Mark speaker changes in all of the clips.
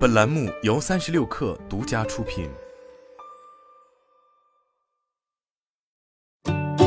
Speaker 1: 本栏目由三十六氪独家出品。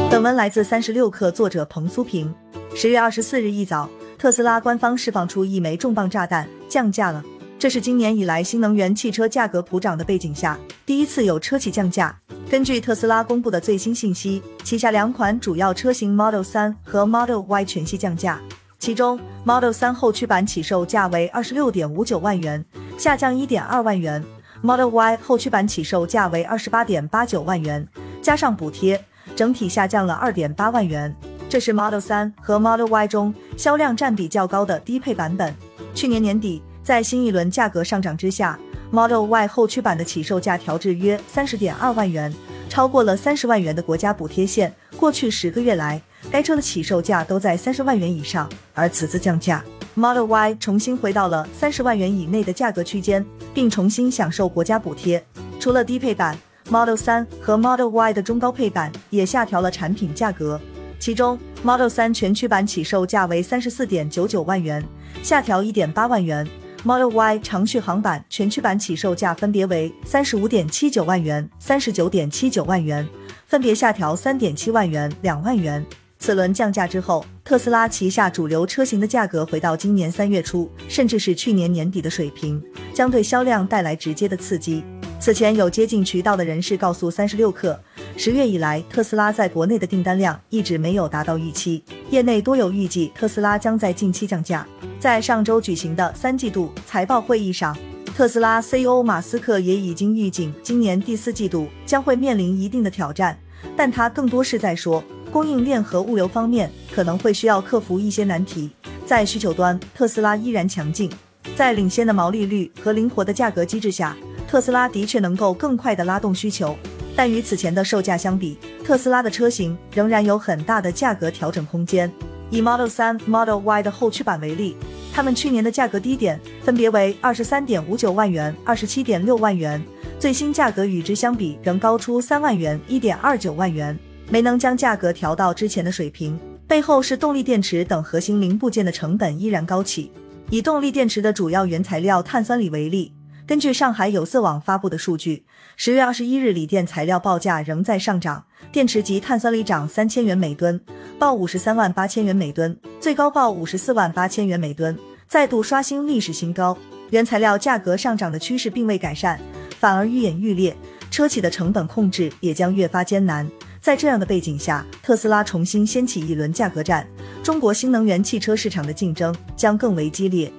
Speaker 2: 本文来自三十六氪，作者彭苏平。十月二十四日一早，特斯拉官方释放出一枚重磅炸弹，降价了。这是今年以来新能源汽车价格普涨的背景下，第一次有车企降价。根据特斯拉公布的最新信息，旗下两款主要车型 Model 3和 Model Y 全系降价。其中，Model 3后驱版起售价为二十六点五九万元，下降一点二万元；Model Y 后驱版起售价为二十八点八九万元，加上补贴，整体下降了二点八万元。这是 Model 3和 Model Y 中销量占比较高的低配版本。去年年底，在新一轮价格上涨之下，Model Y 后驱版的起售价调至约三十点二万元，超过了三十万元的国家补贴线。过去十个月来，该车的起售价都在三十万元以上，而此次降价，Model Y 重新回到了三十万元以内的价格区间，并重新享受国家补贴。除了低配版，Model 3和 Model Y 的中高配版也下调了产品价格。其中，Model 3全驱版起售价为三十四点九九万元，下调一点八万元；Model Y 长续航版全驱版起售价分别为三十五点七九万元、三十九点七九万元，分别下调三点七万元、两万元。此轮降价之后，特斯拉旗下主流车型的价格回到今年三月初，甚至是去年年底的水平，将对销量带来直接的刺激。此前有接近渠道的人士告诉三十六氪，十月以来特斯拉在国内的订单量一直没有达到预期，业内多有预计特斯拉将在近期降价。在上周举行的三季度财报会议上，特斯拉 CEO 马斯克也已经预警，今年第四季度将会面临一定的挑战，但他更多是在说。供应链和物流方面可能会需要克服一些难题。在需求端，特斯拉依然强劲。在领先的毛利率和灵活的价格机制下，特斯拉的确能够更快地拉动需求。但与此前的售价相比，特斯拉的车型仍然有很大的价格调整空间。以 Model 3、Model Y 的后驱版为例，它们去年的价格低点分别为二十三点五九万元、二十七点六万元，最新价格与之相比仍高出三万元、一点二九万元。没能将价格调到之前的水平，背后是动力电池等核心零部件的成本依然高企。以动力电池的主要原材料碳酸锂为例，根据上海有色网发布的数据，十月二十一日锂电材料报价仍在上涨，电池级碳酸锂涨三千元每吨，报五十三万八千元每吨，最高报五十四万八千元每吨，再度刷新历史新高。原材料价格上涨的趋势并未改善，反而愈演愈烈，车企的成本控制也将越发艰难。在这样的背景下，特斯拉重新掀起一轮价格战，中国新能源汽车市场的竞争将更为激烈。